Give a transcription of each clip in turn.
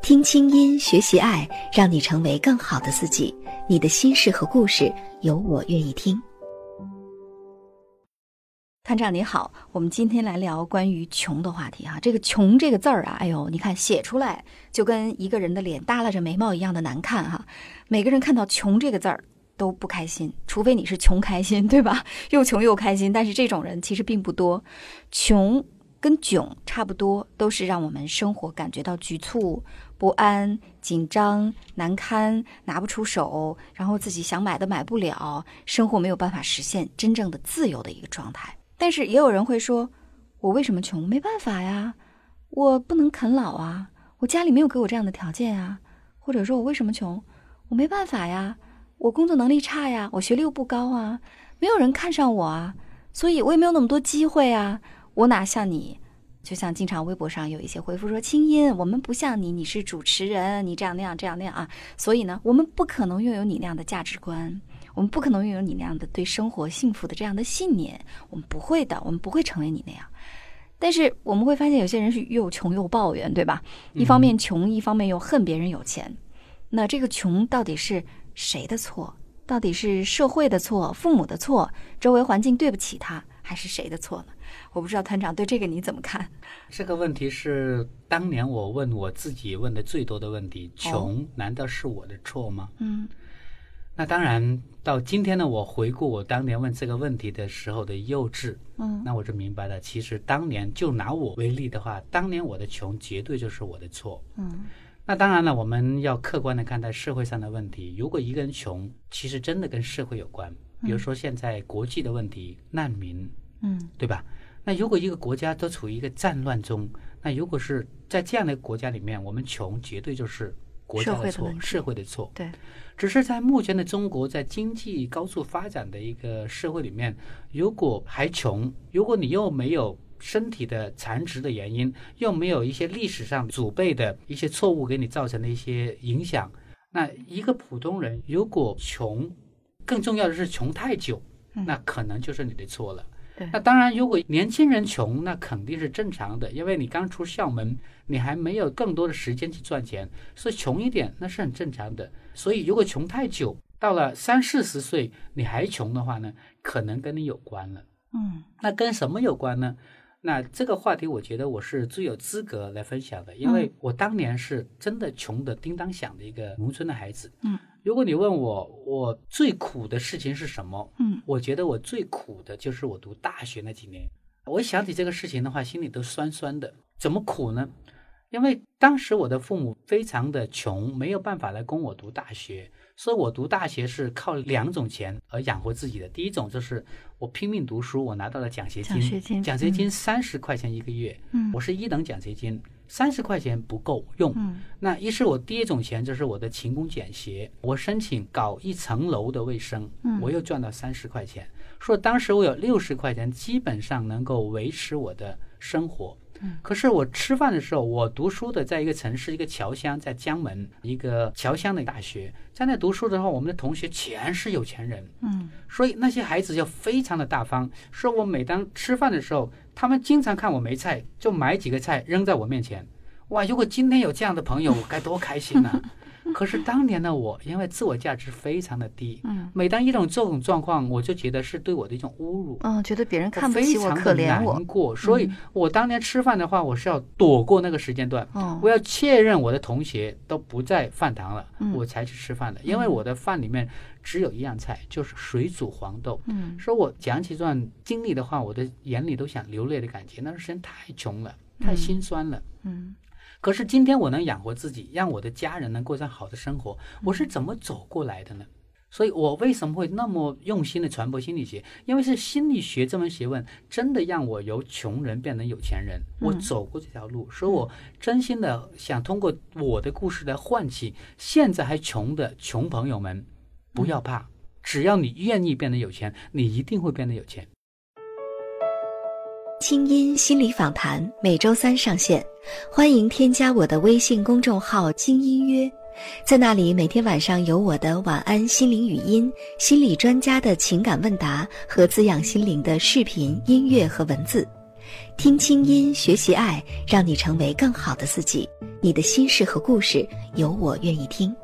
听清音，学习爱，让你成为更好的自己。你的心事和故事，有我愿意听。团长你好，我们今天来聊关于穷的话题哈。这个“穷”这个字儿啊，哎呦，你看写出来就跟一个人的脸耷拉着眉毛一样的难看哈。每个人看到“穷”这个字儿都不开心，除非你是穷开心，对吧？又穷又开心，但是这种人其实并不多。穷跟窘差不多，都是让我们生活感觉到局促。不安、紧张、难堪，拿不出手，然后自己想买的买不了，生活没有办法实现真正的自由的一个状态。但是也有人会说：“我为什么穷？没办法呀，我不能啃老啊，我家里没有给我这样的条件啊。”或者说我为什么穷？我没办法呀，我工作能力差呀，我学历又不高啊，没有人看上我啊，所以我也没有那么多机会啊，我哪像你？就像经常微博上有一些回复说：“清音，我们不像你，你是主持人，你这样那样这样那样啊，所以呢，我们不可能拥有你那样的价值观，我们不可能拥有你那样的对生活幸福的这样的信念，我们不会的，我们不会成为你那样。但是我们会发现，有些人是又穷又抱怨，对吧？一方面穷，一方面又恨别人有钱。那这个穷到底是谁的错？到底是社会的错、父母的错、周围环境对不起他，还是谁的错呢？”我不知道团长对这个你怎么看？这个问题是当年我问我自己问的最多的问题：穷难道是我的错吗？嗯，那当然，到今天呢，我回顾我当年问这个问题的时候的幼稚，嗯，那我就明白了，其实当年就拿我为例的话，当年我的穷绝对就是我的错。嗯，那当然了，我们要客观的看待社会上的问题。如果一个人穷，其实真的跟社会有关，比如说现在国际的问题，难民，嗯，对吧？那如果一个国家都处于一个战乱中，那如果是在这样的国家里面，我们穷绝对就是国家的错，社会的错。对，只是在目前的中国，在经济高速发展的一个社会里面，如果还穷，如果你又没有身体的残值的原因，又没有一些历史上祖辈的一些错误给你造成的一些影响，那一个普通人如果穷，更重要的是穷太久，那可能就是你的错了。那当然，如果年轻人穷，那肯定是正常的，因为你刚出校门，你还没有更多的时间去赚钱，所以穷一点那是很正常的。所以，如果穷太久，到了三四十岁你还穷的话呢，可能跟你有关了。嗯，那跟什么有关呢？那这个话题，我觉得我是最有资格来分享的，因为我当年是真的穷的叮当响的一个农村的孩子。嗯。如果你问我，我最苦的事情是什么？嗯，我觉得我最苦的就是我读大学那几年。我想起这个事情的话，心里都酸酸的。怎么苦呢？因为当时我的父母非常的穷，没有办法来供我读大学，所以我读大学是靠两种钱而养活自己的。第一种就是我拼命读书，我拿到了奖学金，奖学金，奖学金三十块钱一个月。嗯，我是一等奖学金。三十块钱不够用，那一是我第一种钱，就是我的勤工俭学，我申请搞一层楼的卫生，我又赚到三十块钱，说当时我有六十块钱，基本上能够维持我的生活。可是我吃饭的时候，我读书的在一个城市，一个侨乡，在江门一个侨乡的大学，在那读书的话，我们的同学全是有钱人，嗯，所以那些孩子就非常的大方，说我每当吃饭的时候，他们经常看我没菜，就买几个菜扔在我面前，哇，如果今天有这样的朋友，我该多开心呐！可是当年的我，因为自我价值非常的低，嗯，每当一种这种状况，我就觉得是对我的一种侮辱，嗯，觉得别人看不起我，可怜我，难过。所以我当年吃饭的话，我是要躲过那个时间段，哦，我要确认我的同学都不在饭堂了，我才去吃饭的。因为我的饭里面只有一样菜，就是水煮黄豆。嗯，说我讲起这段经历的话，我的眼里都想流泪的感觉。那段时间太穷了，太心酸了。嗯。可是今天我能养活自己，让我的家人能过上好的生活，我是怎么走过来的呢？所以我为什么会那么用心的传播心理学？因为是心理学这门学问真的让我由穷人变成有钱人。我走过这条路，所以我真心的想通过我的故事来唤起现在还穷的穷朋友们，不要怕，只要你愿意变得有钱，你一定会变得有钱。清音心理访谈每周三上线，欢迎添加我的微信公众号“精音约”。在那里，每天晚上有我的晚安心灵语音、心理专家的情感问答和滋养心灵的视频、音乐和文字。听清音，学习爱，让你成为更好的自己。你的心事和故事，有我愿意听。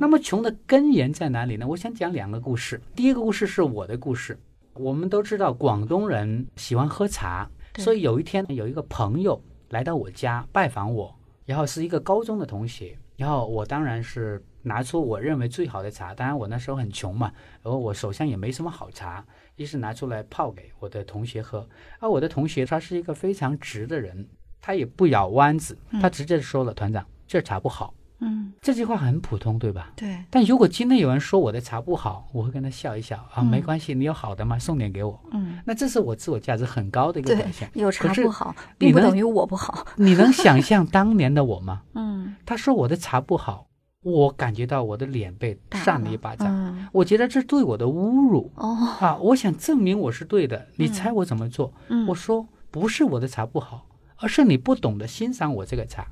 那么，穷的根源在哪里呢？我想讲两个故事。第一个故事是我的故事。我们都知道，广东人喜欢喝茶，所以有一天有一个朋友来到我家拜访我。然后是一个高中的同学，然后我当然是拿出我认为最好的茶，当然我那时候很穷嘛，然后我手上也没什么好茶，于是拿出来泡给我的同学喝。而我的同学他是一个非常直的人，他也不绕弯子，他直接说了：“团长，这茶不好。”嗯，这句话很普通，对吧？对。但如果今天有人说我的茶不好，我会跟他笑一笑啊，没关系，你有好的吗？送点给我。嗯，那这是我自我价值很高的一个表现。有茶不好，并不等于我不好。你能想象当年的我吗？嗯，他说我的茶不好，我感觉到我的脸被扇了一巴掌，我觉得这对我的侮辱。哦啊，我想证明我是对的。你猜我怎么做？嗯，我说不是我的茶不好。而是你不懂得欣赏我这个茶，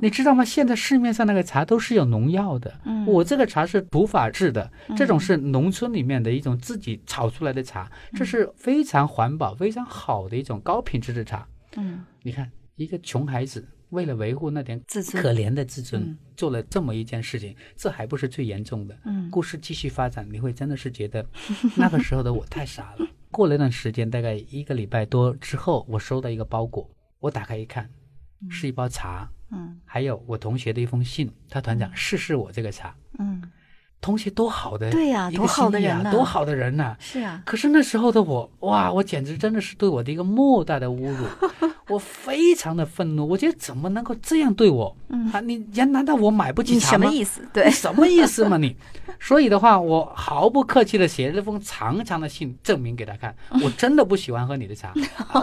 你知道吗？现在市面上那个茶都是有农药的，我这个茶是土法制的，这种是农村里面的一种自己炒出来的茶，这是非常环保、非常好的一种高品质的茶。嗯，你看，一个穷孩子为了维护那点自尊，可怜的自尊，做了这么一件事情，这还不是最严重的。嗯，故事继续发展，你会真的是觉得 那个时候的我太傻了。过了一段时间，大概一个礼拜多之后，我收到一个包裹。我打开一看，是一包茶，嗯，还有我同学的一封信。他团长试试我这个茶，嗯，同学多好的，对呀，多好的人呐，多好的人呐，是啊。可是那时候的我，哇，我简直真的是对我的一个莫大的侮辱，我非常的愤怒。我觉得怎么能够这样对我？嗯啊，你人难道我买不起茶吗？什么意思？对，什么意思嘛你？所以的话，我毫不客气的写了封长长的信，证明给他看，我真的不喜欢喝你的茶，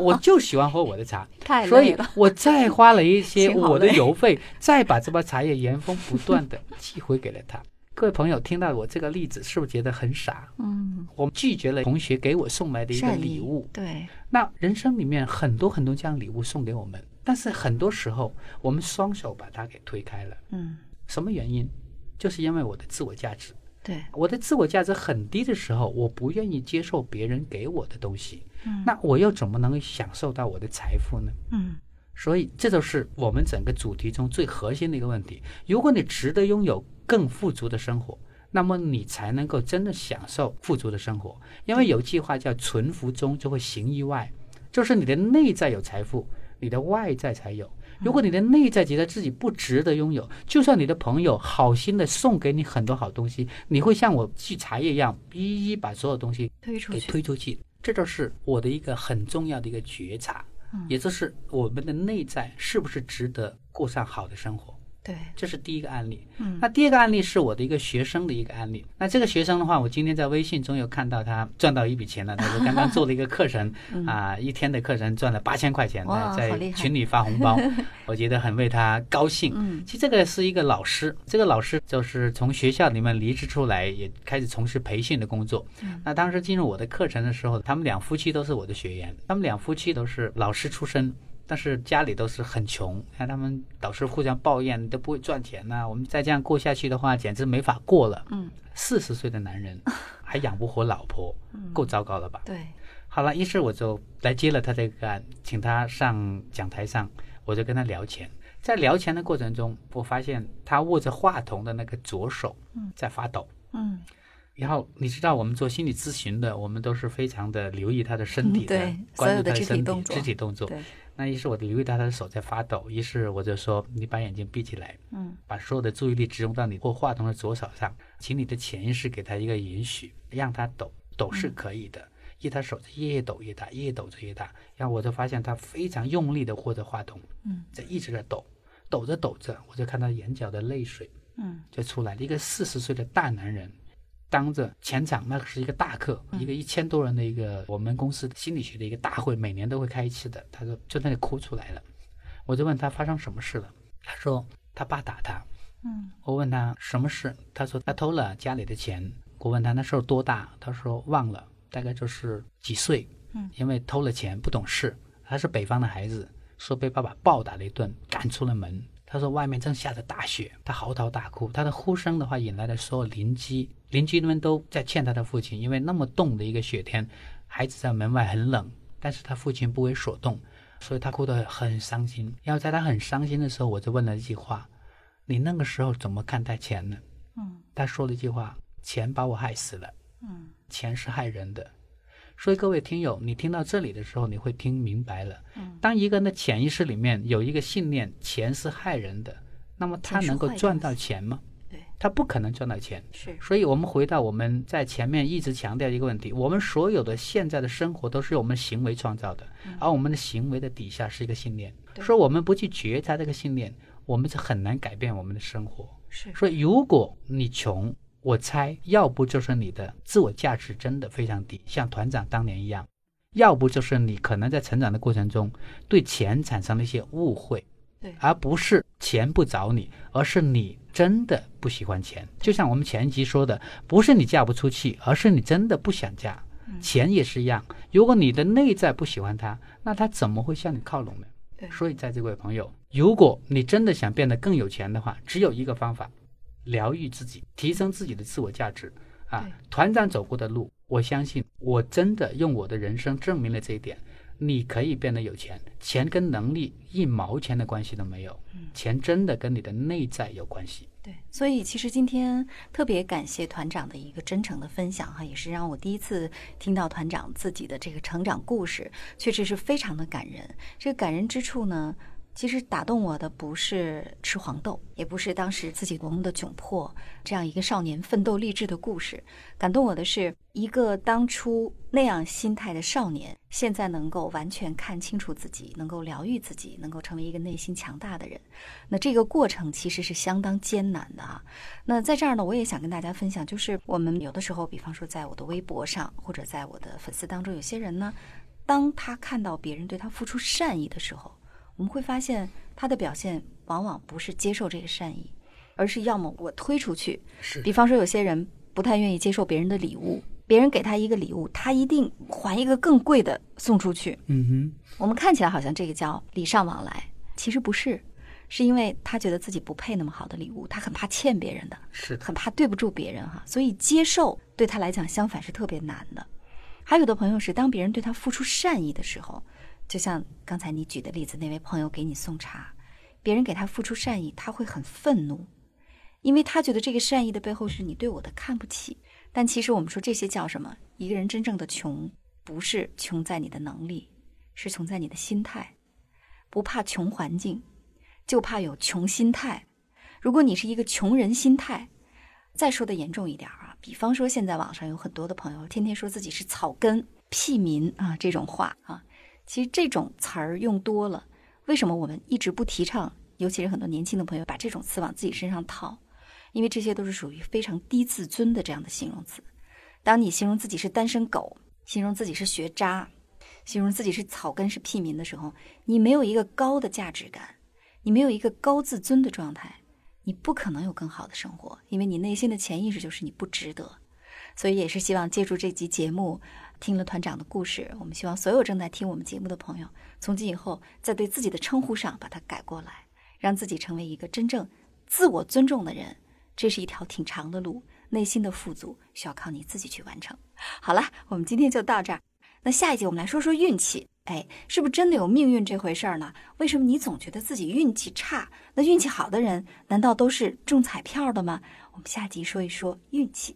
我就喜欢喝我的茶。太所以我再花了一些我的邮费，嗯再把这包茶叶原封不断的寄回给了他。各位朋友，听到我这个例子，是不是觉得很傻？嗯，我拒绝了同学给我送来的一个礼物。对，那人生里面很多很多这样礼物送给我们，但是很多时候我们双手把它给推开了。嗯，什么原因？就是因为我的自我价值。对，我的自我价值很低的时候，我不愿意接受别人给我的东西。嗯，那我又怎么能享受到我的财富呢？嗯。所以，这就是我们整个主题中最核心的一个问题。如果你值得拥有更富足的生活，那么你才能够真的享受富足的生活。因为有句话叫“存福中就会行意外”，就是你的内在有财富，你的外在才有。如果你的内在觉得自己不值得拥有，就算你的朋友好心的送给你很多好东西，你会像我寄茶叶一样，一一把所有东西推出去。推出去，这就是我的一个很重要的一个觉察。也就是我们的内在是不是值得过上好的生活？对，这是第一个案例。嗯，那第二个案例是我的一个学生的一个案例。那这个学生的话，我今天在微信中有看到他赚到一笔钱了。他说刚刚做了一个课程，啊，一天的课程赚了八千块钱，在群里发红包，我觉得很为他高兴。嗯，其实这个是一个老师，这个老师就是从学校里面离职出来，也开始从事培训的工作。嗯，那当时进入我的课程的时候，他们两夫妻都是我的学员，他们两夫妻都是老师出身。但是家里都是很穷，看他们导师互相抱怨都不会赚钱呐，我们再这样过下去的话，简直没法过了。嗯，四十岁的男人 还养不活老婆，够糟糕了吧？对。好了，于是我就来接了他这个案，请他上讲台上，我就跟他聊钱。在聊钱的过程中，我发现他握着话筒的那个左手在发抖。嗯。然后你知道，我们做心理咨询的，我们都是非常的留意他的身体的，关注他的身体动作。肢体动作。那于是我就留意到他的手在发抖，于是我就说：“你把眼睛闭起来，嗯，把所有的注意力集中到你握话筒的左手上，请你的潜意识给他一个允许，让他抖，抖是可以的。因为他手越抖越大，越抖着越大。然后我就发现他非常用力的握着话筒，嗯，在一直在抖，抖着抖着，我就看到眼角的泪水嗯就出来了，一个四十岁的大男人，当着全场那是一个大课，嗯一个一千多人的一个我们公司心理学的一个大会，每年都会开一次的。他说就在那里哭出来了，我就问他发生什么事了，他说他爸打他。嗯我问他什么事，他说他偷了家里的钱。我问他那时候多大，他说忘了，大概就是几岁。嗯，因为偷了钱不懂事，他是北方的孩子，说被爸爸暴打了一顿，赶出了门。他说外面正下着大雪，他嚎啕大哭，他的呼声的话引来了所有邻居，邻居们都在劝他的父亲，因为那么冻的一个雪天，孩子在门外很冷，但是他父亲不为所动，所以他哭得很伤心。然后在他很伤心的时候，我就问了一句话：“你那个时候怎么看待钱呢？”嗯他说了一句话：“钱把我害死了，嗯钱是害人的。”所以各位听友，你听到这里的时候，你会听明白了。嗯当一个人的潜意识里面有一个信念，钱是害人的，那么他能够赚到钱吗？对，他不可能赚到钱。是所以，我们回到我们在前面一直强调一个问题：我们所有的现在的生活都是由我们行为创造的，而我们的行为的底下是一个信念。说我们不去觉察这个信念，我们是很难改变我们的生活。是所以，如果你穷，我猜要不就是你的自我价值真的非常低，像团长当年一样；要不就是你可能在成长的过程中对钱产生了一些误会，对而不是钱不找你，而是你真的不喜欢钱。就像我们前一集说的，不是你嫁不出去，而是你真的不想嫁。嗯钱也是一样，如果你的内在不喜欢他，那他怎么会向你靠拢呢？所以，在这位朋友，如果你真的想变得更有钱的话，只有一个方法：疗愈自己，提升自己的自我价值。啊，团长走过的路，我相信我真的用我的人生证明了这一点。你可以变得有钱，钱跟能力一毛钱的关系都没有，嗯钱真的跟你的内在有关系。对，所以其实今天特别感谢团长的一个真诚的分享哈，也是让我第一次听到团长自己的这个成长故事，确实是非常的感人。这个感人之处呢，其实打动我的不是吃黄豆，也不是当时自己多么的窘迫，这样一个少年奋斗励志的故事，感动我的是一个当初那样心态的少年，现在能够完全看清楚自己，能够疗愈自己，能够成为一个内心强大的人。那这个过程其实是相当艰难的啊。那在这儿呢，我也想跟大家分享，就是我们有的时候，比方说在我的微博上，或者在我的粉丝当中，有些人呢，当他看到别人对他付出善意的时候，我们会发现他的表现往往不是接受这个善意，而是要么我推出去。是比方说，有些人不太愿意接受别人的礼物，别人给他一个礼物，他一定还一个更贵的送出去。嗯哼我们看起来好像这个叫礼尚往来，其实不是，是因为他觉得自己不配那么好的礼物，他很怕欠别人的，是的，很怕对不住别人哈，所以接受对他来讲相反是特别难的。还有的朋友是当别人对他付出善意的时候，就像刚才你举的例子，那位朋友给你送茶，别人给他付出善意，他会很愤怒，因为他觉得这个善意的背后是你对我的看不起。但其实我们说这些叫什么？一个人真正的穷，不是穷在你的能力，是穷在你的心态。不怕穷环境，就怕有穷心态。如果你是一个穷人心态，再说的严重一点啊，比方说现在网上有很多的朋友天天说自己是草根、屁民啊这种话啊，其实这种词儿用多了，为什么我们一直不提倡？尤其是很多年轻的朋友把这种词往自己身上套，因为这些都是属于非常低自尊的这样的形容词。当你形容自己是单身狗，形容自己是学渣，形容自己是草根是屁民的时候，你没有一个高的价值感，你没有一个高自尊的状态，你不可能有更好的生活，因为你内心的潜意识就是你不值得。所以也是希望借助这集节目，听了团长的故事，我们希望所有正在听我们节目的朋友，从今以后在对自己的称呼上把它改过来，让自己成为一个真正自我尊重的人。这是一条挺长的路，内心的富足需要靠你自己去完成。好了，我们今天就到这儿。那下一集我们来说说运气。哎，是不是真的有命运这回事儿呢？为什么你总觉得自己运气差？那运气好的人难道都是中彩票的吗？我们下集说一说运气。